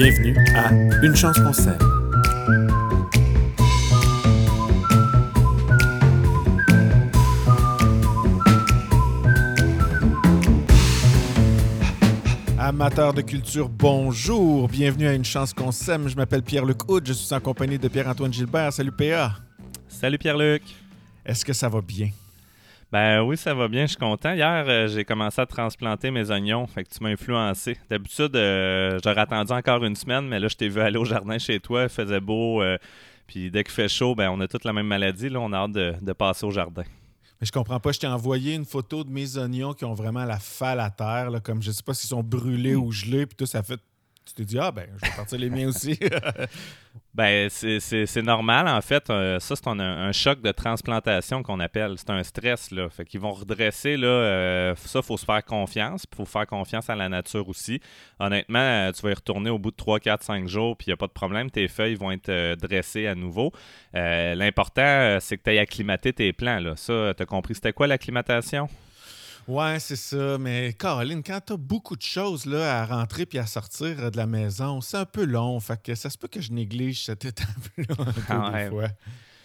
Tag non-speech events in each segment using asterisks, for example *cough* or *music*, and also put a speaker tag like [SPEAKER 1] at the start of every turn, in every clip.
[SPEAKER 1] Bienvenue à Une chance qu'on s'aime. Amateurs de culture, bonjour. Bienvenue à Une chance qu'on s'aime. Je m'appelle Pierre-Luc Houd. Je suis en compagnie de Pierre-Antoine Gilbert. Salut PA.
[SPEAKER 2] Salut Pierre-Luc.
[SPEAKER 1] Est-ce que ça va bien?
[SPEAKER 2] Ben oui, ça va bien, je suis content. Hier, euh, j'ai commencé à transplanter mes oignons, fait que tu m'as influencé. D'habitude, euh, j'aurais attendu encore une semaine, mais là, je t'ai vu aller au jardin chez toi, il faisait beau, euh, puis dès qu'il fait chaud, ben on a toute la même maladie, là, on a hâte de, passer au jardin.
[SPEAKER 1] Mais je comprends pas, je t'ai envoyé une photo de mes oignons qui ont vraiment la falle à terre, comme je sais pas s'ils sont brûlés mm. ou gelés, puis tout ça fait tu t'es dit, ah ben, je vais partir les miens aussi. *laughs*
[SPEAKER 2] ben, c'est normal, en fait. Euh, ça, c'est un, choc de transplantation qu'on appelle. C'est un stress, là. Fait qu'ils vont redresser, là. Euh, ça, il faut se faire confiance. Il faut faire confiance à la nature aussi. Honnêtement, euh, tu vas y retourner au bout de 3, 4, 5 jours, puis il n'y a pas de problème. Tes feuilles vont être dressées à nouveau. L'important, c'est que tu aies acclimaté tes plants, là. Ça, tu as compris, c'était quoi l'acclimatation?
[SPEAKER 1] Ouais, c'est ça. Mais Caroline, quand t'as beaucoup de choses là, à rentrer puis à sortir euh, de la maison, c'est un peu long. Fait que ça se peut que je néglige cette *laughs* étape-là un peu fois.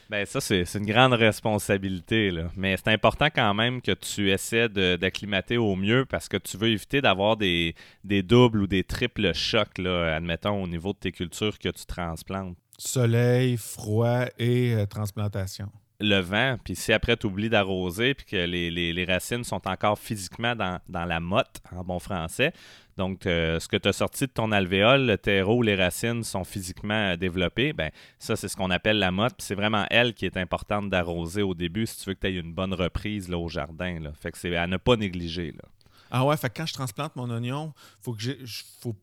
[SPEAKER 2] Ben ça, c'est une grande responsabilité. Là. Mais c'est important quand même que tu essaies d'acclimater au mieux parce que tu veux éviter d'avoir des, des, doubles ou des triples chocs, là, admettons, au niveau de tes cultures que tu transplantes.
[SPEAKER 1] Soleil, froid et euh, transplantation
[SPEAKER 2] le vent, puis si après tu oublies d'arroser, puis que les, racines sont encore physiquement dans, la motte, en bon français, donc euh, ce que tu as sorti de ton alvéole, le terreau, les racines sont physiquement développées, ben ça c'est ce qu'on appelle la motte, puis c'est vraiment elle qui est importante d'arroser au début si tu veux que tu aies une bonne reprise là, au jardin. Là. Fait que c'est à ne pas négliger. Là.
[SPEAKER 1] Ah ouais, fait que quand je transplante mon oignon, faut que faut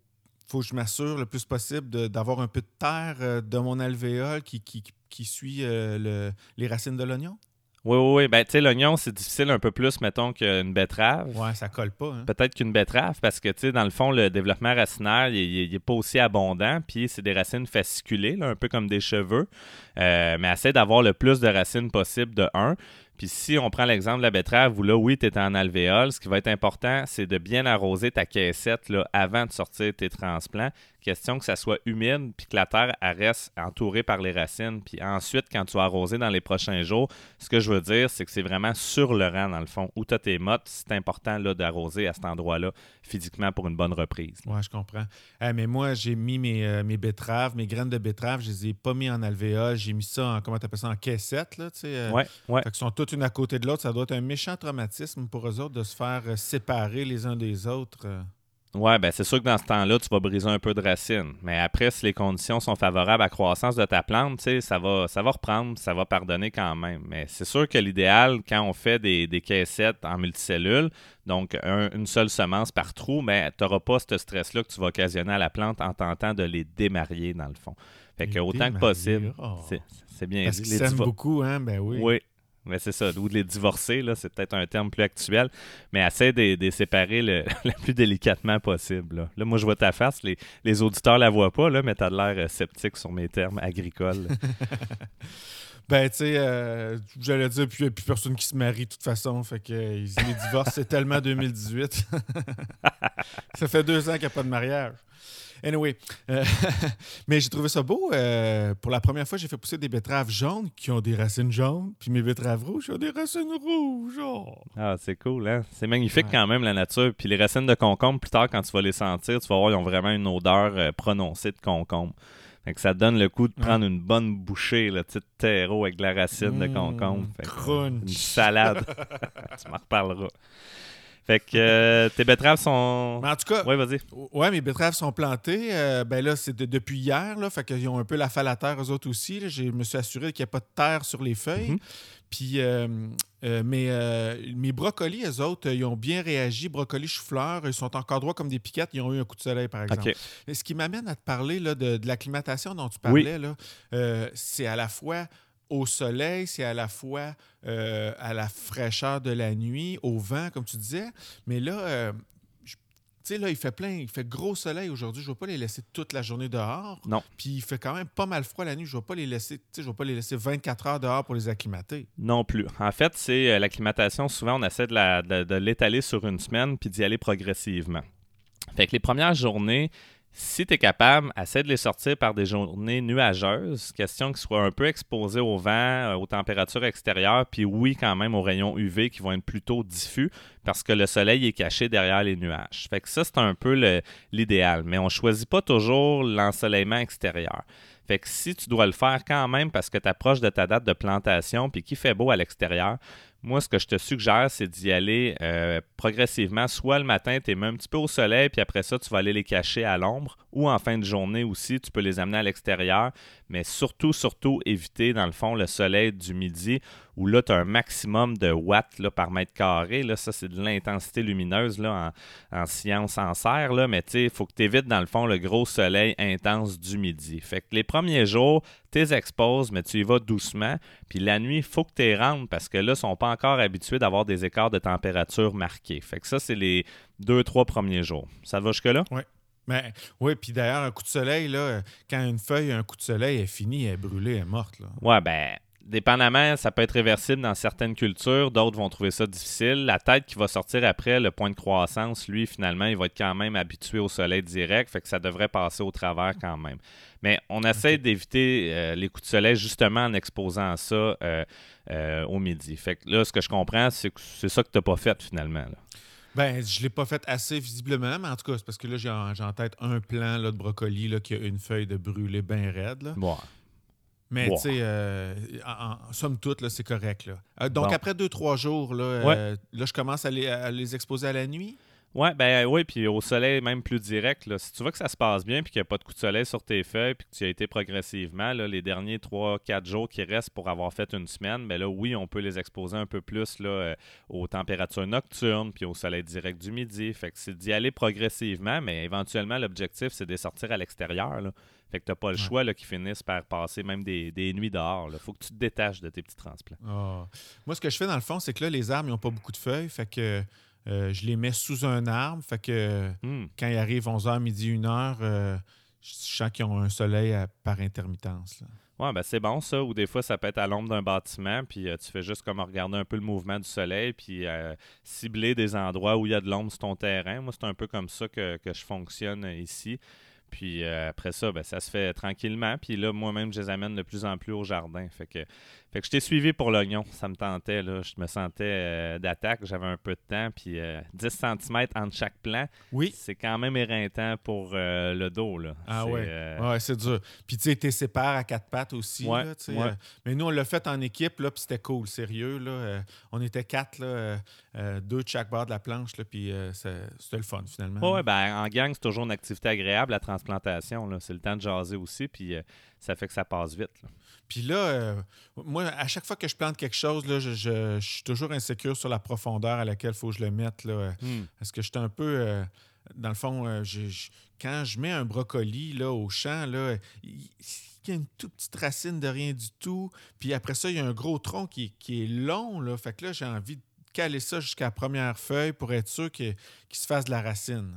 [SPEAKER 1] faut que je m'assure le plus possible d'avoir un peu de terre euh, de mon alvéole qui, qui, qui suit euh, les racines de l'oignon?
[SPEAKER 2] Oui, oui, oui. Ben, tu sais, l'oignon, c'est difficile un peu plus, mettons, qu'une betterave.
[SPEAKER 1] Ouais, ça colle pas. Hein.
[SPEAKER 2] Peut-être qu'une betterave, parce que, tu sais, dans le fond, le développement racinaire, il n'est pas aussi abondant. Puis, c'est des racines fasciculées, un peu comme des cheveux. Euh, mais essaie d'avoir le plus de racines possible de un. Puis si on prend l'exemple de la betterave où là, oui, tu es en alvéole, ce qui va être important, c'est de bien arroser ta caissette avant de sortir tes transplants. Question que ça soit humide, puis que la terre reste entourée par les racines. Puis ensuite, quand tu vas arroser dans les prochains jours, ce que je veux dire, c'est que c'est vraiment sur le rang, dans le fond, où tu as tes mottes. C'est important d'arroser à cet endroit-là physiquement pour une bonne reprise.
[SPEAKER 1] Oui, je comprends. Mais moi, j'ai mis mes, euh, mes, betteraves, mes graines de betteraves, je les ai pas mis en alvéole. J'ai mis ça en, comment tu appelles ça, en caissette, là, tu sais.
[SPEAKER 2] Euh, ouais, ouais.
[SPEAKER 1] Fait sont toutes une à côté de l'autre. Ça doit être un méchant traumatisme pour eux autres de se faire euh, séparer les uns des autres.
[SPEAKER 2] Ouais, ben c'est sûr que dans ce temps-là, tu vas briser un peu de racines. Mais après, si les conditions sont favorables à la croissance de ta plante, ça va, ça va reprendre, ça va pardonner quand même. Mais c'est sûr que l'idéal, quand on fait des, des caissettes en multicellules, donc une seule semence par trou, mais tu n'auras pas ce stress-là que tu vas occasionner à la plante en tentant de les démarier, dans le fond. Fait que autant que possible, oh. c'est bien
[SPEAKER 1] Parce dit. Parce beaucoup, hein? Ben oui.
[SPEAKER 2] Oui, mais c'est ça, ou de les divorcer, là, c'est peut-être un terme plus actuel, mais essaie de, les séparer *laughs* le, plus délicatement possible. Là. moi, je vois ta face, les, les auditeurs la voient pas, là, mais tu as l'air euh, sceptique sur mes termes agricoles. *laughs*
[SPEAKER 1] ben, tu sais, euh, j'allais dire, puis il n'y a plus personne qui se marie de toute façon, fait que les divorces, c'est tellement 2018. *laughs* ça fait deux ans qu'il n'y a pas de mariage. Anyway, euh, *laughs* mais j'ai trouvé ça beau. Euh, pour la première fois, j'ai fait pousser des betteraves jaunes qui ont des racines jaunes, puis mes betteraves rouges ont des racines rouges.
[SPEAKER 2] Ah, c'est cool, hein? C'est magnifique quand même, la nature. Puis les racines de concombre, plus tard, quand tu vas les sentir, tu vas voir, ils ont vraiment une odeur euh, prononcée de concombre. Fait que ça donne le coup de prendre une bonne bouchée, le petit terreau avec de la racine de mmh, concombre.
[SPEAKER 1] une
[SPEAKER 2] salade. *laughs* tu m'en reparleras. Fait que euh, tes betteraves sont.
[SPEAKER 1] Mais en tout cas.
[SPEAKER 2] Oui, vas-y.
[SPEAKER 1] Ouais, mes betteraves sont plantées. Euh, ben là, c'est depuis hier. Là, fait qu'ils ont un peu la falle à terre, eux autres aussi. Je me suis assuré qu'il n'y a pas de terre sur les feuilles. Mhm. Puis euh, mes, brocolis, eux autres, ils ont bien réagi. Brocolis chou-fleur, ils sont encore droits comme des piquettes. Ils ont eu un coup de soleil, par exemple. ce qui m'amène à te parler là, de, l'acclimatation dont tu parlais, c'est à la fois au soleil, c'est à la fois euh, à la fraîcheur de la nuit, au vent, comme tu disais. Mais là, euh, tu sais, là, il fait plein, il fait gros soleil aujourd'hui. Je ne vais pas les laisser toute la journée dehors.
[SPEAKER 2] Non.
[SPEAKER 1] Puis il fait quand même pas mal froid la nuit. Je ne vais pas les laisser, tu sais, je vais pas les laisser 24 heures dehors pour les acclimater.
[SPEAKER 2] Non plus. En fait, c'est euh, l'acclimatation. Souvent, on essaie de l'étaler sur une semaine puis d'y aller progressivement. Fait que les premières journées, Si tu es capable, essaie de les sortir par des journées nuageuses, question qu'ils soient un peu exposés au vent, euh, aux températures extérieures, puis oui, quand même aux rayons UV qui vont être plutôt diffus parce que le soleil est caché derrière les nuages. Fait que ça, c'est un peu l'idéal, mais on ne choisit pas toujours l'ensoleillement extérieur. Fait que si tu dois le faire quand même parce que tu approches de ta date de plantation puis qu'il fait beau à l'extérieur, moi, ce que je te suggère, c'est d'y aller euh, progressivement. Soit le matin, tu es même un petit peu au soleil, puis après ça, tu vas aller les cacher à l'ombre, ou en fin de journée aussi, tu peux les amener à l'extérieur. Mais surtout, surtout, éviter, dans le fond, le soleil du midi, où là, tu as un maximum de watts là, par mètre carré. Là, ça, c'est de l'intensité lumineuse là, en, science en serre. Là, mais il faut que tu évites, dans le fond, le gros soleil intense du midi. Fait que les premiers jours, tu les exposes, mais tu y vas doucement. Puis la nuit, il faut que tu les rentres parce que là, ils sont pas encore habitués d'avoir des écarts de température marqués. Fait que ça, c'est les deux, trois premiers jours. Ça va jusque-là?
[SPEAKER 1] Oui. Mais, oui, puis d'ailleurs, un coup de soleil, là, quand une feuille un coup de soleil, elle est finie, elle est brûlée, elle est morte. Là.
[SPEAKER 2] Ouais, ben, dépendamment, ça peut être réversible dans certaines cultures, d'autres vont trouver ça difficile. La tête qui va sortir après le point de croissance, lui, finalement, il va être quand même habitué au soleil direct, fait que ça devrait passer au travers quand même. Mais on essaie d'éviter euh, les coups de soleil justement en exposant ça euh, euh, au midi. Fait que là, ce que je comprends, c'est que c'est ça que tu n'as pas fait finalement.
[SPEAKER 1] Ben, je l'ai pas fait assez visiblement, mais en tout cas, c'est parce que là, j'ai en, tête un plan là, de brocoli là, qui a une feuille de brûlé bien raide. Là. Mais tu sais, en, somme toute, c'est correct. Là. donc, après deux, trois jours, là, là je commence à les exposer à la nuit?
[SPEAKER 2] Ouais, ben oui, puis au soleil même plus direct. Là, si tu vois que ça se passe bien puis qu'il n'y a pas de coup de soleil sur tes feuilles puis que tu as été progressivement, là, les derniers 3-4 jours qui restent pour avoir fait une semaine, ben là, oui, on peut les exposer un peu plus là, euh, aux températures nocturnes puis au soleil direct du midi. Fait que c'est d'y aller progressivement, mais éventuellement, l'objectif, c'est de sortir à l'extérieur. Fait que tu n'as pas le choix là, qui finissent par passer même des, nuits dehors. Il faut que tu te détaches de tes petits transplants.
[SPEAKER 1] Ah. Moi, ce que je fais dans le fond, c'est que là, les arbres, ils n'ont pas beaucoup de feuilles. Fait que euh, je les mets sous un arbre. Fait que hmm. quand il arrive 11h, midi, 1h, euh, je sens qu'ils ont un soleil par intermittence.
[SPEAKER 2] Ouais, ben c'est bon ça. Ou des fois, ça peut être à l'ombre d'un bâtiment, puis euh, tu fais juste comme regarder un peu le mouvement du soleil, puis cibler des endroits où il y a de l'ombre sur ton terrain. Moi, c'est un peu comme ça que, que je fonctionne ici. Puis après ça, ben, ça se fait tranquillement. Puis là, moi-même, je les amène de plus en plus au jardin. Fait que fait que je t'ai suivi pour l'oignon. Ça me tentait. Là. Je me sentais euh, d'attaque. J'avais un peu de temps. Puis 10 euh, cm entre chaque plan.
[SPEAKER 1] Oui.
[SPEAKER 2] C'est quand même éreintant pour euh, le dos. Là.
[SPEAKER 1] Ah ouais. Ouais, c'est dur. Puis tu sais, tu séparé à quatre pattes aussi.
[SPEAKER 2] Ouais,
[SPEAKER 1] mais nous, on l'a fait en équipe. Là, puis c'était cool. Sérieux. Là. on était quatre. Là, deux de chaque bord de la planche. Là, puis c'était le fun finalement.
[SPEAKER 2] Ouais, ben, en gang, c'est toujours une activité agréable, la transplantation. C'est le temps de jaser aussi. Puis ça fait que ça passe vite.
[SPEAKER 1] Puis là, euh, moi, à chaque fois que je plante quelque chose, là, je, suis toujours insécure sur la profondeur à laquelle il faut que je le mette. Là. Hmm. Parce que je suis un peu. Euh, dans le fond, euh, quand je mets un brocoli là, au champ, là, il, y a une toute petite racine de rien du tout. Puis après ça, il y a un gros tronc qui, est long. Là. Fait que là, j'ai envie de caler ça jusqu'à la première feuille pour être sûr qu'il se fasse de la racine.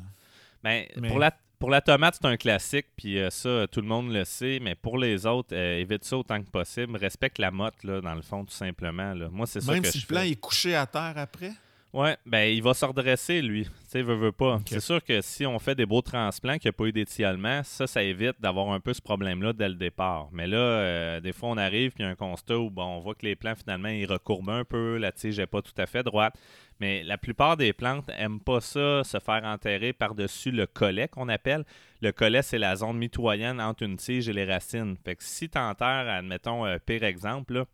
[SPEAKER 2] Ben, Mais... Pour la pour la tomate, c'est un classique, puis euh, ça, tout le monde le sait, mais pour les autres, euh, évite ça autant que possible. Respecte la motte, là, dans le fond, tout simplement. Là. Moi, c'est ça
[SPEAKER 1] Même si le plan est couché à terre après?
[SPEAKER 2] Ouais, ben il va se redresser, lui. Tu sais, veut, veut pas. C'est sûr que si on fait des beaux transplants, qu'il n'y a pas eu d'étialement, ça, ça évite d'avoir un peu ce problème-là dès le départ. Mais là, euh, des fois, on arrive, puis il y a un constat où bon, on voit que les plants, finalement, ils recourbent un peu, la tige n'est pas tout à fait droite. Mais la plupart des plantes n'aiment pas ça, se faire enterrer par-dessus le collet qu'on appelle. Le collet, c'est la zone mitoyenne entre une tige et les racines. Fait que si tu enterres, admettons, euh, pire exemple, euh,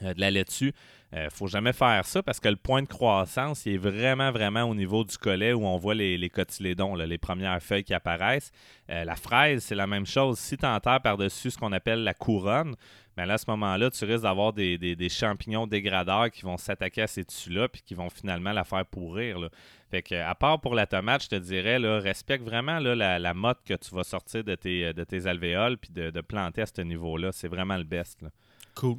[SPEAKER 2] de la laitue, ne euh, faut jamais faire ça parce que le point de croissance il est vraiment, vraiment au niveau du collet où on voit les, cotylédons, les premières feuilles qui apparaissent. la fraise, c'est la même chose. Si tu enterres par-dessus ce qu'on appelle la couronne, mais là, à ce moment-là, tu risques d'avoir des, champignons dégradeurs qui vont s'attaquer à ces tissus-là puis qui vont finalement la faire pourrir. Fait que, à part pour la tomate, je te dirais, respecte vraiment la, motte que tu vas sortir de tes, de tes alvéoles puis de, planter à ce niveau-là. C'est vraiment le best.
[SPEAKER 1] Cool.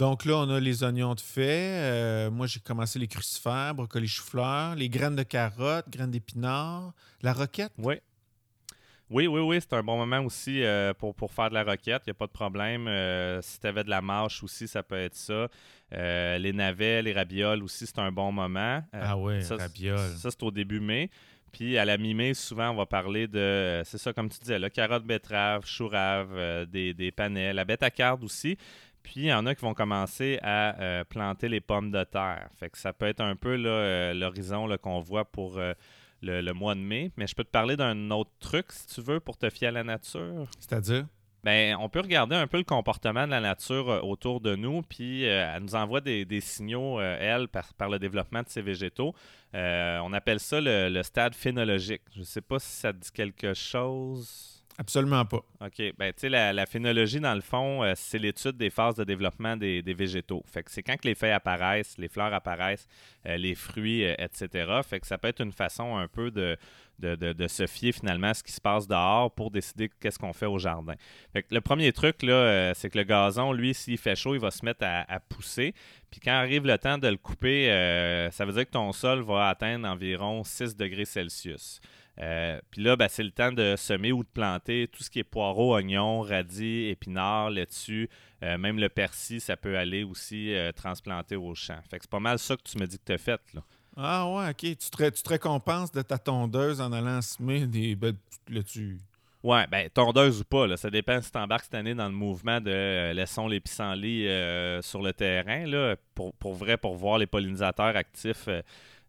[SPEAKER 1] Donc là, on a les oignons de fait. Euh, moi, j'ai commencé les crucifères, brocolis chou-fleur, les graines de carottes, graines d'épinards, la roquette.
[SPEAKER 2] Oui. Oui, oui, oui, c'est un bon moment aussi euh, pour, pour faire de la roquette. Il n'y a pas de problème. Euh, si tu avais de la marche aussi, ça peut être ça. Euh, les navets, les rabioles aussi, c'est un bon moment.
[SPEAKER 1] ah oui,
[SPEAKER 2] ça,
[SPEAKER 1] rabioles.
[SPEAKER 2] Ça, c'est au début mai. Puis à la mi-mai, souvent, on va parler de, c'est ça, comme tu disais, là, carotte, betterave, chou rave, des, des panais, la bête à aussi. Puis il y en a qui vont commencer à planter les pommes de terre. Fait que ça peut être un peu l'horizon qu'on voit pour le, mois de mai. Mais je peux te parler d'un autre truc, si tu veux, pour te fier à la nature.
[SPEAKER 1] C'est-à-dire?
[SPEAKER 2] Ben, on peut regarder un peu le comportement de la nature euh, autour de nous, puis euh, elle nous envoie des, signaux, euh, elle, par, le développement de ces végétaux. on appelle ça le, stade phénologique. Je ne sais pas si ça te dit quelque chose.
[SPEAKER 1] Absolument pas.
[SPEAKER 2] OK. Ben, tu sais, la, phénologie, dans le fond, euh, c'est l'étude des phases de développement des, végétaux. Fait que c'est quand que les feuilles apparaissent, les fleurs apparaissent, euh, les fruits, euh, etc. Fait que ça peut être une façon un peu de, de, se fier finalement à ce qui se passe dehors pour décider qu'est-ce qu'on fait au jardin. Fait que le premier truc, là, c'est que le gazon, lui, s'il fait chaud, il va se mettre à, à pousser. Puis quand arrive le temps de le couper, ça veut dire que ton sol va atteindre environ 6 degrés Celsius. Euh, puis là, ben, c'est le temps de semer ou de planter tout ce qui est poireaux, oignons, radis, épinards, laitue, euh, même le persil, ça peut aller aussi euh, transplanter au champ. Fait que c'est pas mal ça que tu me dis que tu as fait. Là.
[SPEAKER 1] Ah ouais, ok. Tu te, tu te récompenses de ta tondeuse en allant semer des ben, laitues.
[SPEAKER 2] Ouais, ben tondeuse ou pas, là, ça dépend si tu embarques cette année dans le mouvement de laissons les pissenlits sur le terrain, là, pour, pour vrai, pour voir les pollinisateurs actifs euh,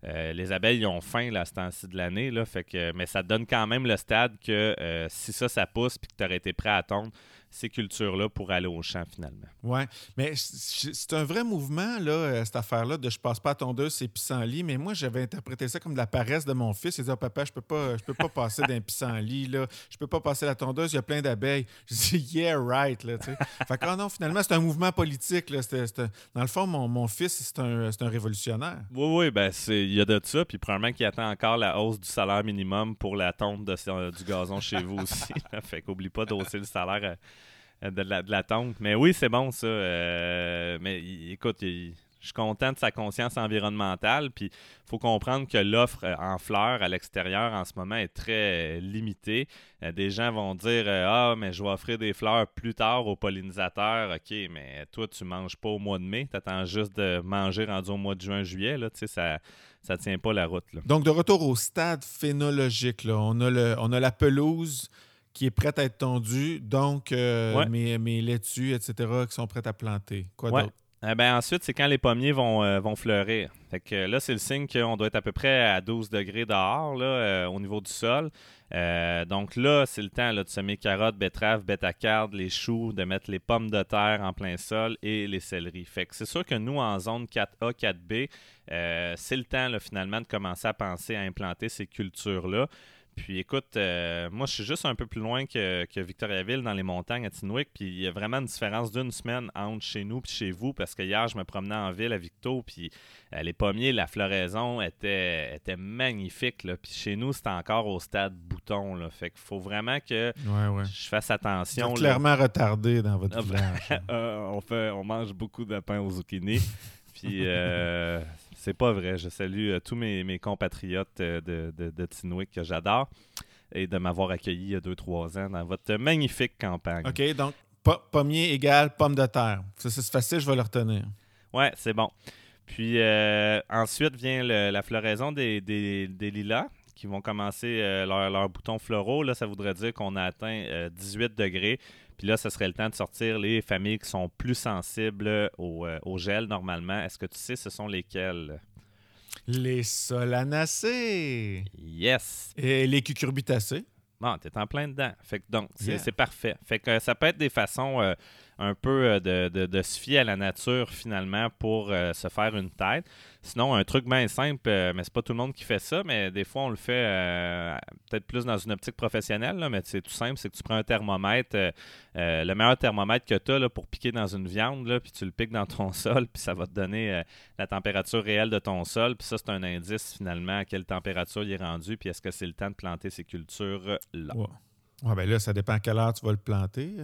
[SPEAKER 2] les abeilles ont faim là, à ce temps-ci de l'année. Fait que, mais ça donne quand même le stade que euh, si ça, ça pousse puis que tu aurais été prêt à attendre, ces cultures-là pour aller au champ finalement.
[SPEAKER 1] Oui, mais c'est un vrai mouvement, là, euh, cette affaire-là, de je passe pas à tondeuse, c'est pissenlit. Mais moi, j'avais interprété ça comme de la paresse de mon fils. Il disait, oh, papa, je peux pas, je peux pas *laughs* passer d'un pissenlit, là. Je peux pas passer la tondeuse, il y a plein d'abeilles. Je dis, yeah, right, là, fait que, oh non, finalement, c'est un mouvement politique, là. dans le fond, mon, mon fils, c'est un, un, révolutionnaire.
[SPEAKER 2] Oui, oui, ben, il y a de ça. Puis, probablement qu'il attend encore la hausse du salaire minimum pour la tonte de, du gazon chez vous aussi. fait qu'oublie pas d'hausser le salaire. Euh, de la, de. Mais oui, c'est bon ça. Euh, mais écoute, je suis content de sa conscience environnementale. Puis il faut comprendre que l'offre euh, en fleurs à l'extérieur en ce moment est très limitée. des gens vont dire Ah, mais je vais offrir des fleurs plus tard aux pollinisateurs. OK, mais toi, tu manges pas au mois de mai. Tu attends juste de manger rendu au mois de juin, juillet. Là, ça ça tient pas la route.
[SPEAKER 1] Donc, de retour au stade phénologique, là, on, a le, on a la pelouse qui est prête à être tondue, donc euh, mes, mes, laitues, etc., qui sont prêtes à planter. Quoi d'autre?
[SPEAKER 2] Eh ben, ensuite, c'est quand les pommiers vont, euh, vont fleurir. Fait que là, c'est le signe qu'on doit être à peu près à 12 degrés dehors là, euh, au niveau du sol. donc là, c'est le temps de semer carottes, betteraves, bêta-cardes, les choux, de mettre les pommes de terre en plein sol et les céleris. Fait que c'est sûr que nous, en zone 4A, 4B, c'est le temps finalement de commencer à penser à implanter ces cultures-là. Puis écoute, euh, moi je suis juste un peu plus loin que, Victoriaville dans les montagnes à Tinwick, puis il y a vraiment une différence d'une semaine entre chez nous et chez vous, parce que hier je me promenais en ville à Victo, puis euh, les pommiers, la floraison était, était magnifique, là. puis chez nous c'était encore au stade bouton, là. fait qu'il faut vraiment que je fasse attention.
[SPEAKER 1] clairement retardé dans votre ah, ben, village. *laughs*
[SPEAKER 2] Euh, on, fait, on mange beaucoup de pain aux zucchini, puis c'est pas vrai. Je salue euh, tous mes, compatriotes euh, de, de, Tinwick que j'adore et de m'avoir accueilli il y a 2-3 ans dans votre magnifique campagne.
[SPEAKER 1] OK, donc pommier égale pomme de terre. Ça, c'est facile, je vais le retenir.
[SPEAKER 2] Ouais, c'est bon. Puis euh, ensuite vient la floraison des, lilas qui vont commencer leurs leur boutons floraux. Là, ça voudrait dire qu'on a atteint 18 degrés. Puis là, ce serait le temps de sortir les familles qui sont plus sensibles au, euh, gel normalement. Est-ce que tu sais ce sont lesquelles?
[SPEAKER 1] Les solanacées.
[SPEAKER 2] Yes.
[SPEAKER 1] Et les cucurbitacées.
[SPEAKER 2] Bon, t'es en plein dedans. Fait que donc, c'est parfait. Fait que ça peut être des façons euh, un peu euh, de, se fier à la nature finalement pour euh, se faire une tête. Sinon, un truc bien simple, euh, mais c'est pas tout le monde qui fait ça, mais des fois on le fait peut-être plus dans une optique professionnelle, mais c'est tout simple, c'est que tu prends un thermomètre, le meilleur thermomètre que tu as pour piquer dans une viande, là, puis tu le piques dans ton *laughs* sol, puis ça va te donner la température réelle de ton sol, puis ça c'est un indice finalement à quelle température il est rendu, puis est-ce que c'est le temps de planter ces cultures-là.
[SPEAKER 1] Ouais. ben là, ça dépend à quelle heure tu vas le planter.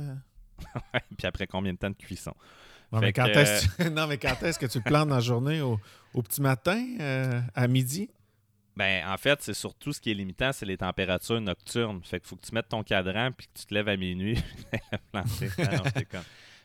[SPEAKER 1] *laughs*
[SPEAKER 2] puis après combien de temps de cuisson?
[SPEAKER 1] Non, mais *laughs* quand, est-ce que tu le plantes dans la journée? Au, petit matin? Euh, à midi?
[SPEAKER 2] Ben, en fait, c'est surtout ce qui est limitant, c'est les températures nocturnes. Fait qu'il faut que tu mettes ton cadran puis que tu te lèves à minuit. *laughs*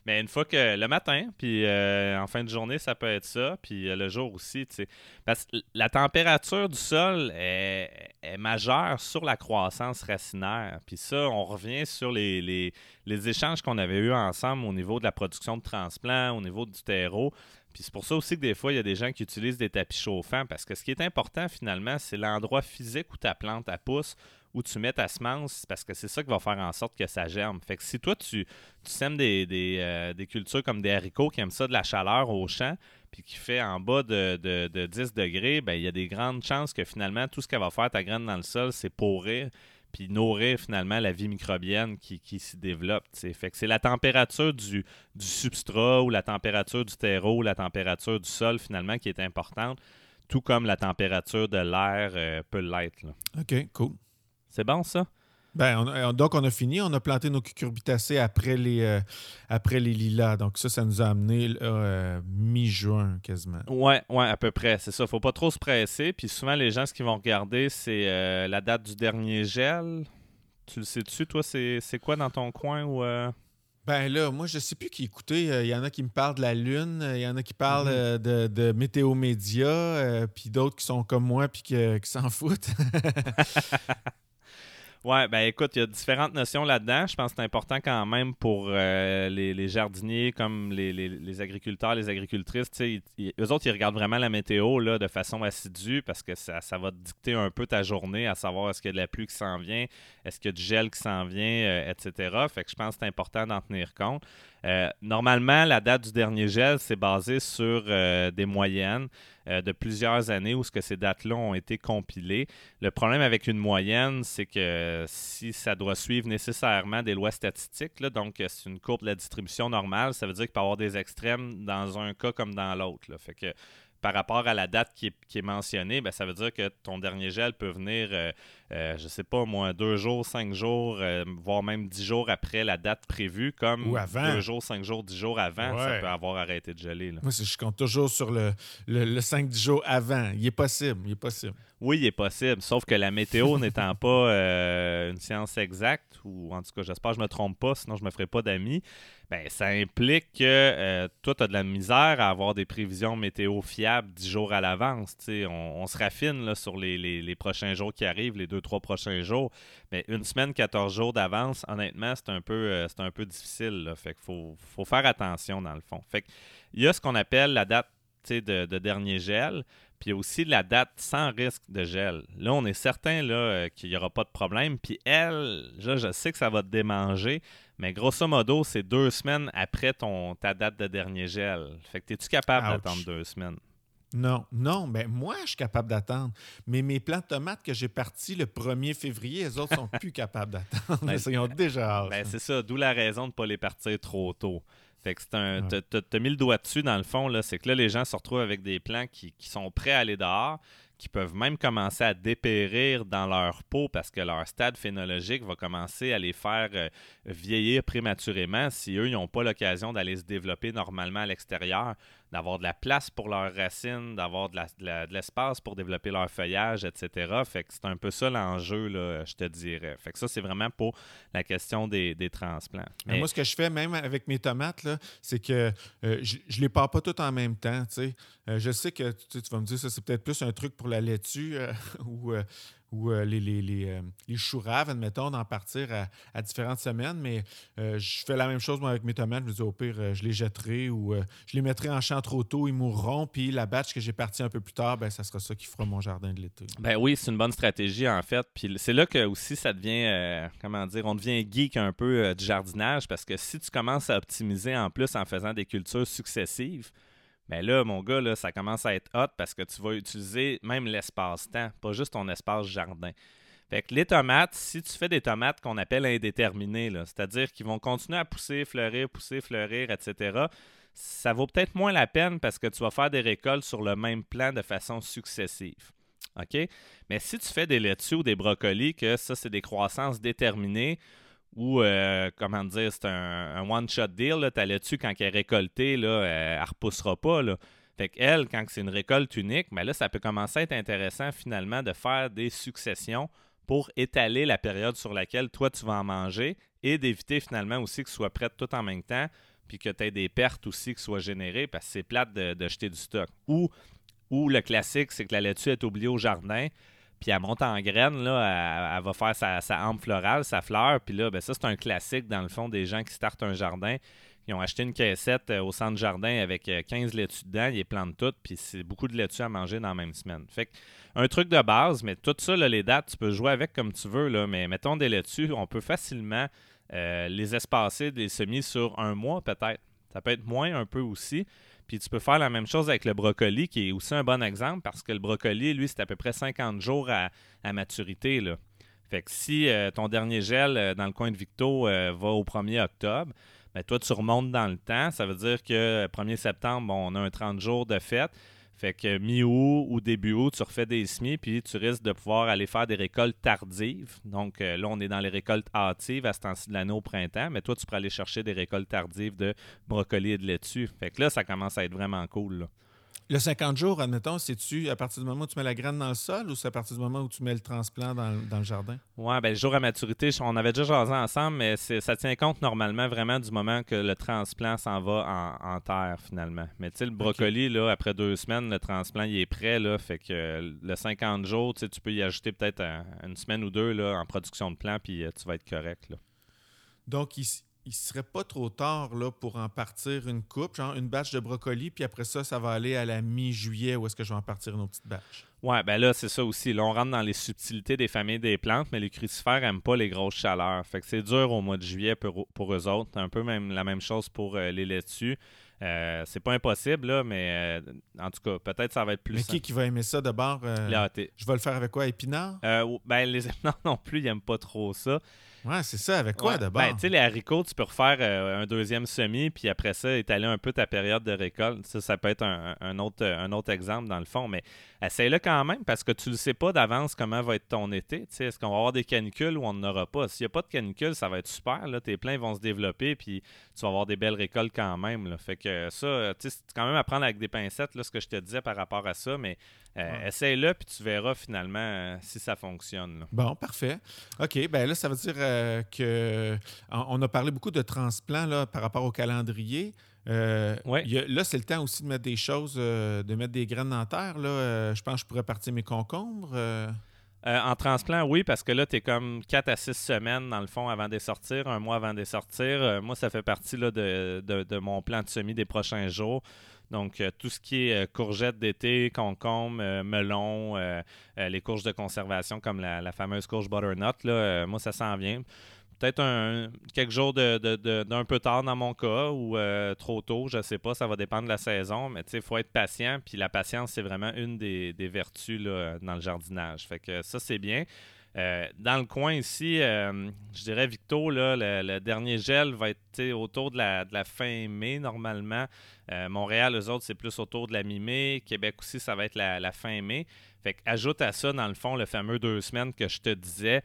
[SPEAKER 2] Mais une fois que le matin, puis euh, en fin de journée, ça peut être ça, puis euh, le jour aussi, tu. Parce que la température du sol est, majeure sur la croissance racinaire. Puis ça, on revient sur les, échanges qu'on avait eus ensemble au niveau de la production de transplant, au niveau du terreau. Puis c'est pour ça aussi que des fois, il y a des gens qui utilisent des tapis chauffants parce que ce qui est important finalement, c'est l'endroit physique où ta plante pousse où tu mets ta semence parce que c'est ça qui va faire en sorte que ça germe. Fait que si toi, tu, sèmes des, euh, des, cultures comme des haricots qui aiment ça de la chaleur au champ, puis qui fait en bas de, de, 10 degrés, ben, il y a des grandes chances que finalement, tout ce qu'elle va faire ta graine dans le sol, c'est pourrir puis nourrir finalement la vie microbienne qui, qui s'y développe. Que c'est la température du, du, substrat ou la température du terreau ou la température du sol finalement qui est importante, tout comme la température de l'air euh, peut l'être.
[SPEAKER 1] OK, cool.
[SPEAKER 2] C'est bon, ça?
[SPEAKER 1] Ben, euh, donc, on a fini. On a planté nos cucurbitacées après les, euh, après les lilas. Donc, ça, ça nous a amené euh, mi-juin quasiment.
[SPEAKER 2] Ouais, ouais, à peu près. C'est ça. Faut pas trop se presser. Puis souvent, les gens, ce qu'ils vont regarder, c'est la date du dernier gel. Tu le sais-tu, toi, c'est quoi dans ton coin ou.
[SPEAKER 1] Ben là, moi, je sais plus qui écouter. Il y en a qui me parlent de la Lune, il y en a qui parlent mm-hmm. de, de Météo Média, puis d'autres qui sont comme moi puis qui s'en foutent. *laughs*
[SPEAKER 2] Ouais, ben écoute, il y a différentes notions là-dedans. Je pense que c'est important quand même pour euh, les, jardiniers comme les, agriculteurs, les agricultrices. Ils, eux autres, ils regardent vraiment la météo là, de façon assidue parce que ça, ça va dicter un peu ta journée, à savoir est-ce qu'il y a de la pluie qui s'en vient, est-ce qu'il y a du gel qui s'en vient, euh, etc. Fait que je pense que c'est important d'en tenir compte. Euh, normalement, la date du dernier gel, c'est basé sur des moyennes. Euh, de plusieurs années où ce que ces dates-là ont été compilées. Le problème avec une moyenne, c'est que si ça doit suivre nécessairement des lois statistiques, donc c'est une courbe de la distribution normale, ça veut dire qu'il peut y avoir des extrêmes dans un cas comme dans l'autre. Fait que par rapport à la date qui est, mentionnée, ben, ça veut dire que ton dernier gel peut venir, euh, euh, je sais pas moi, deux jours, cinq jours, euh, voire même dix jours après la date prévue, comme deux jours, cinq jours, dix jours avant, ça peut avoir arrêté de geler.
[SPEAKER 1] Moi, je compte toujours sur le, le, le 5-10 jours avant. Il est possible, il est possible.
[SPEAKER 2] Oui, il est possible, sauf que la météo *laughs* n'étant pas une science exacte, ou en tout cas, j'espère que je ne me trompe pas, sinon je ne me ferai pas d'amis, ben, ça implique que euh, toi, tu as de la misère à avoir des prévisions météo fiables dix jours à l'avance. On, on se raffine là, sur les, prochains jours qui arrivent, les deux, trois prochains jours. Mais une semaine, 14 jours d'avance, honnêtement, c'est un peu euh, un peu difficile. Là. Fait qu'il faut, faire attention dans le fond. Fait il y a ce qu'on appelle la date de, de, dernier gel, puis aussi la date sans risque de gel. Là, on est certain là, euh, qu'il n'y aura pas de problème. Puis elle, je sais que ça va te démanger, mais grosso modo, c'est deux semaines après ton, ta date de dernier gel. Fait que es-tu capable d'attendre deux semaines?
[SPEAKER 1] Non, non, ben moi, je suis capable d'attendre. Mais mes plants de tomates que j'ai partis le 1er février, les autres sont *laughs* plus capables d'attendre. Ben, *laughs* ils ont déjà
[SPEAKER 2] ben, c'est ça, d'où la raison de ne pas les partir trop tôt. Fait que c'est un. T'as mis le doigt dessus, dans le fond, là. C'est que là, les gens se retrouvent avec des plants qui, qui sont prêts à aller dehors qui peuvent même commencer à dépérir dans leur peau parce que leur stade phénologique va commencer à les faire euh, vieillir prématurément si eux, n'ont pas l'occasion d'aller se développer normalement à l'extérieur d'avoir de la place pour leurs racines, d'avoir de, l'espace pour développer leur feuillage, etc. Fait que c'est un peu ça l'enjeu, je te dirais. Fait que ça, c'est vraiment pour la question des, transplants.
[SPEAKER 1] Mais... Moi, ce que je fais, même avec mes tomates, c'est que euh, je, ne les pars pas toutes en même temps. Euh, je sais que tu, vas me dire ça, c'est peut-être plus un truc pour la laitue euh, *laughs* ou ou euh, les, les, les, euh, les choux raves, admettons, d'en partir à, différentes semaines. Mais euh, je fais la même chose moi, avec mes tomates. Je me dis, au pire, je les jetterai ou je les mettrai en champ trop tôt, ils mourront. Puis la batch que j'ai partie un peu plus tard, ben, ça sera ça qui fera mon jardin de l'été.
[SPEAKER 2] Ben oui, c'est une bonne stratégie, en fait. Puis c'est là que aussi ça devient, comment dire, on devient geek un peu du jardinage parce que si tu commences à optimiser en plus en faisant des cultures successives, mais là, mon gars, ça commence à être hot parce que tu vas utiliser même l'espace-temps, pas juste ton espace jardin. Fait que les tomates, si tu fais des tomates qu'on appelle indéterminées, c'est-à-dire qu'ils vont continuer à pousser, fleurir, pousser, fleurir, etc., ça vaut peut-être moins la peine parce que tu vas faire des récoltes sur le même plan de façon successive. OK? Mais si tu fais des laitues ou des brocolis, que ça, c'est des croissances déterminées, ou, euh, comment dire, c'est un, one-shot deal. Ta laitue, quand elle est récoltée, là, elle ne repoussera pas. Là. Fait qu'elle, quand c'est une récolte unique, là, ça peut commencer à être intéressant finalement de faire des successions pour étaler la période sur laquelle toi tu vas en manger et d'éviter finalement aussi que ce soit prête tout en même temps puis que tu aies des pertes aussi qui soient générées parce que c'est plate de, jeter du stock. Ou, ou le classique, c'est que la laitue est oubliée au jardin, puis elle monte en graines, là, elle, va faire sa, hampe florale, sa fleur, puis là, ben, ça, c'est un classique dans le fond des gens qui startent un jardin. Ils ont acheté une caissette euh, au centre jardin avec 15 euh, laitues dedans, ils les plantent toutes, puis c'est beaucoup de laitues à manger dans la même semaine. Fait que, un truc de base, mais tout ça, les dates, tu peux jouer avec comme tu veux, là, mais mettons des laitues, on peut facilement euh, les espacer, des semis sur un mois peut-être. Ça peut être moins un peu aussi. Puis tu peux faire la même chose avec le brocoli, qui est aussi un bon exemple, parce que le brocoli, lui, c'est à peu près 50 jours à, maturité. Là. Fait que si ton dernier gel dans le coin de Victo va au 1er octobre, mais toi, tu remontes dans le temps. Ça veut dire que 1er septembre, on a un 30 jours de fête. Fait que mi-août ou début août, tu refais des semis, puis tu risques de pouvoir aller faire des récoltes tardives. Donc euh, là, on est dans les récoltes hâtives à ce temps-ci de l'année au printemps, mais toi, tu peux aller chercher des récoltes tardives de brocoli et de laitue. Fait que là, ça commence à être vraiment cool.
[SPEAKER 1] Le 50 jours, admettons, c'est-tu à partir du moment où tu mets la graine dans le sol ou c'est à partir du moment où tu mets le transplant dans, le jardin?
[SPEAKER 2] Oui, bien, le jour à maturité, on avait déjà jasé ensemble, mais ça tient compte normalement vraiment du moment que le transplant s'en va en, terre finalement. Mais tu sais, le brocoli, là, après deux semaines, le transplant il est prêt, là, fait que le 50 jours, tu peux y ajouter peut-être une semaine ou deux là, en production de plants, puis euh, tu vas être correct. Là.
[SPEAKER 1] Donc, ici, il serait pas trop tard là, pour en partir une coupe, genre une batch de brocoli, puis après ça, ça va aller à la mi-juillet où est-ce que je vais en partir une autre petite batch.
[SPEAKER 2] Ouais, ben là, c'est ça aussi. Là, on rentre dans les subtilités des familles des plantes, mais les crucifères n'aiment pas les grosses chaleurs. Fait que c'est dur au mois de juillet pour, pour eux autres. Un peu même la même chose pour euh, les laitues. Euh, c'est pas impossible, là, mais euh, en tout cas, peut-être ça va être plus.
[SPEAKER 1] Mais qui, qui va aimer ça d'abord Je vais le faire avec quoi Épinards
[SPEAKER 2] Ben, les *laughs* épinards non plus, ils n'aiment pas trop ça.
[SPEAKER 1] Ouais, c'est ça. Avec quoi d'abord?
[SPEAKER 2] Ben, tu sais, les haricots, tu peux refaire euh, un deuxième semis, puis après ça, étaler un peu ta période de récolte. Ça, ça peut être un, autre, un autre exemple dans le fond, mais essaye-le quand même parce que tu ne sais pas d'avance comment va être ton été. Est-ce qu'on va avoir des canicules ou on n'en aura pas? S'il n'y a pas de canicule, ça va être super. Là. Tes plants vont se développer, puis tu vas avoir des belles récoltes quand même. Là. Fait que ça, tu sais, c'est quand même à prendre avec des pincettes, là, ce que je te disais par rapport à ça, mais euh, essaye-le, puis tu verras finalement euh, si ça fonctionne.
[SPEAKER 1] Bon, parfait. OK, ben là, ça veut dire euh, que on a parlé beaucoup de transplants là, par rapport au calendrier.
[SPEAKER 2] Ouais.
[SPEAKER 1] là, c'est le temps aussi de mettre des choses, de mettre des graines en terre. Là. je pense que je pourrais partir mes concombres.
[SPEAKER 2] en transplant, oui, parce que là, tu es comme 4 à 6 semaines, dans le fond, avant de sortir, un mois avant de sortir. moi, ça fait partie là, de, de, mon plan de semis des prochains jours. Donc, euh, tout ce qui est euh, courgettes d'été, concombre, euh, melon, les courges de conservation comme la, fameuse courge butternut, là, moi, ça s'en vient. Peut-être un, quelques jours d'un peu tard dans mon cas ou trop tôt, je ne sais pas, ça va dépendre de la saison, mais il faut être patient. Puis la patience, c'est vraiment une des, vertus dans le jardinage. Fait que ça, c'est bien. Euh, dans le coin ici, euh, je dirais Victo, là, le, dernier gel va être autour de la, fin mai normalement. Euh, Montréal, eux autres, c'est plus autour de la mi-mai. Québec aussi, ça va être la, fin mai. Fait ajoute à ça, dans le fond, le fameux deux semaines que je te disais,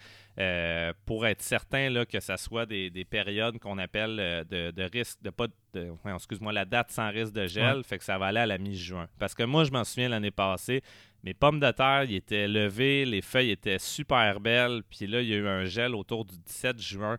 [SPEAKER 2] pour être certain là, que ça soit des, périodes qu'on appelle de, risque, de pas de, excuse-moi, la date sans risque de gel, fait que ça va aller à la mi-juin. Parce que moi, je m'en souviens l'année passée, mes pommes de terre, ils étaient levées, les feuilles étaient super belles. Puis là, il y a eu un gel autour du 17 juin.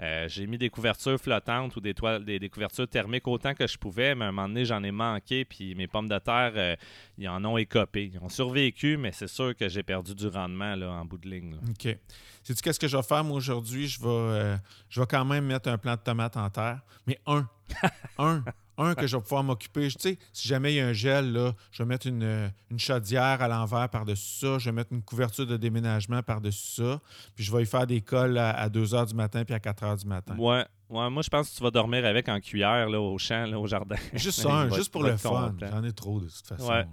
[SPEAKER 2] Euh, j'ai mis des couvertures flottantes ou des, toiles, des, couvertures thermiques autant que je pouvais, mais à un moment donné, j'en ai manqué, puis mes pommes de terre, euh, ils en ont écopé. Ils ont survécu, mais c'est sûr que j'ai perdu du rendement là, en bout de ligne.
[SPEAKER 1] OK. Sais-tu qu'est-ce que je vais faire, moi, aujourd'hui? Je vais, euh, je vais quand même mettre un plant de tomates en terre, mais un. *laughs* un un, que je vais pouvoir m'occuper. Tu sais, si jamais il y a un gel, là, je vais mettre une, euh, une chaudière à l'envers par-dessus ça. Je vais mettre une couverture de déménagement par-dessus ça. Puis je vais y faire des cols à, 2 h du matin puis à 4 h du matin.
[SPEAKER 2] Ouais. Ouais, moi, je pense que tu vas dormir avec en cuillère là, au champ, là, au jardin. *laughs*
[SPEAKER 1] Juste *laughs* ça, juste pour le fun. J'en ai trop de toute façon. Ouais. Là.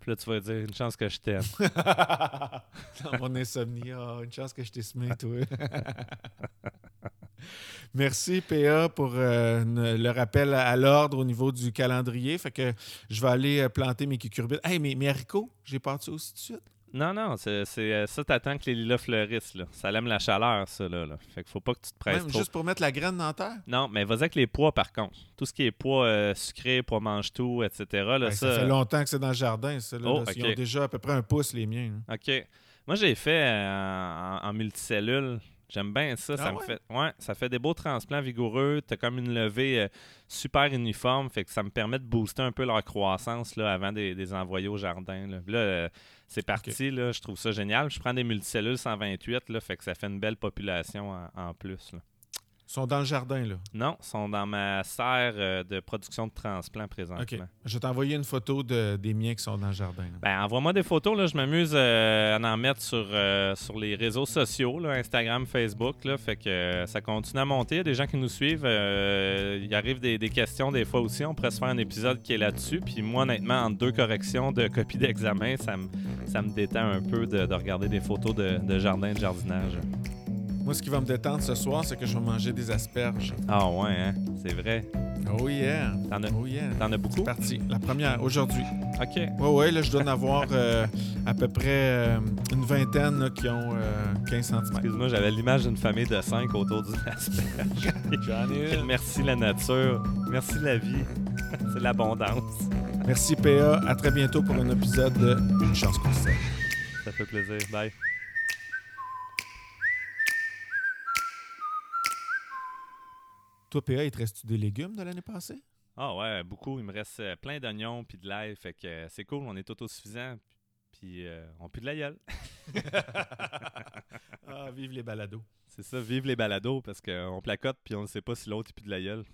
[SPEAKER 2] Puis là, tu vas dire une chance que je t'aime. *laughs*
[SPEAKER 1] Dans mon insomnie, oh, une chance que je t'ai semé, toi. Merci, PA, pour euh, le rappel à, l'ordre au niveau du calendrier. Fait que je vais aller euh, planter mes cucurbites. Hey, mes, mes haricots, j'ai parti aussi tout de suite.
[SPEAKER 2] Non, non, c'est euh, ça, t'attends que les lilas fleurissent. Là. Ça aime la chaleur, ça. Là, Fait qu'il faut pas que tu te presses Même
[SPEAKER 1] Juste pour mettre la graine dans terre?
[SPEAKER 2] Non, mais vas-y avec les pois, par contre. Tout ce qui est pois sucré, pois mange-tout, etc. Là,
[SPEAKER 1] ça... fait longtemps que c'est dans le jardin, ça. Là, oh, Ils ont déjà à peu près un pouce, les miens.
[SPEAKER 2] OK. Moi, j'ai fait en, multicellule J'aime bien ça. ça
[SPEAKER 1] Ah
[SPEAKER 2] me
[SPEAKER 1] ouais?
[SPEAKER 2] fait, ouais, ça fait des beaux transplants vigoureux. T'as comme une levée euh, super uniforme. Fait que ça me permet de booster un peu leur croissance là, avant de les envoyer au jardin. Là, Là, euh, c'est parti. Là, je trouve ça génial. Je prends des multicellules 128. Là, fait que ça fait une belle population en, en plus. là.
[SPEAKER 1] Ils sont dans le jardin, là.
[SPEAKER 2] Non, ils sont dans ma serre euh, de production de transplants présentement.
[SPEAKER 1] OK. Je vais t'envoyer une photo de, des miens qui sont dans le jardin. là.
[SPEAKER 2] Ben, envoie-moi des photos. Là. Je m'amuse euh, à en mettre sur, euh, sur les réseaux sociaux, là, Instagram, Facebook. Là. Fait que euh, ça continue à monter. Il y a des gens qui nous suivent. Il arrive des, des questions des fois aussi. On pourrait se faire un épisode qui est là-dessus. Puis moi, honnêtement, entre deux corrections de copies d'examen, ça me, ça me détend un peu de, de regarder des photos de, de jardin, de jardinage.
[SPEAKER 1] Moi, ce qui va me détendre ce soir, c'est que je vais manger des asperges.
[SPEAKER 2] Ah ouais, hein? c'est vrai.
[SPEAKER 1] Oh yeah!
[SPEAKER 2] T'en as,
[SPEAKER 1] Oh yeah!
[SPEAKER 2] t'en as beaucoup?
[SPEAKER 1] C'est parti. La première, aujourd'hui.
[SPEAKER 2] OK.
[SPEAKER 1] Ouais, ouais, là, je dois en avoir euh, à peu près euh, une vingtaine là, qui ont euh, 15 cm.
[SPEAKER 2] Excuse-moi, j'avais l'image d'une famille de cinq autour d'une asperge. *laughs*
[SPEAKER 1] J'en ai une.
[SPEAKER 2] Merci la nature. Merci la vie. *laughs* C'est l'abondance.
[SPEAKER 1] Merci, PA. À très bientôt pour un épisode de Une chance qu'on sait.
[SPEAKER 2] Ça fait plaisir. Bye.
[SPEAKER 1] Toi, PA, il te reste-tu des légumes de l'année passée?
[SPEAKER 2] Ah ouais, beaucoup. Il me reste euh, plein d'oignons puis de l'ail. Fait que euh, c'est cool. On est autosuffisant. Puis euh, on pue de la gueule. *laughs*
[SPEAKER 1] Ah, vive les balados.
[SPEAKER 2] C'est ça, vive les balados parce qu'on placote puis on ne sait pas si l'autre pue de la gueule.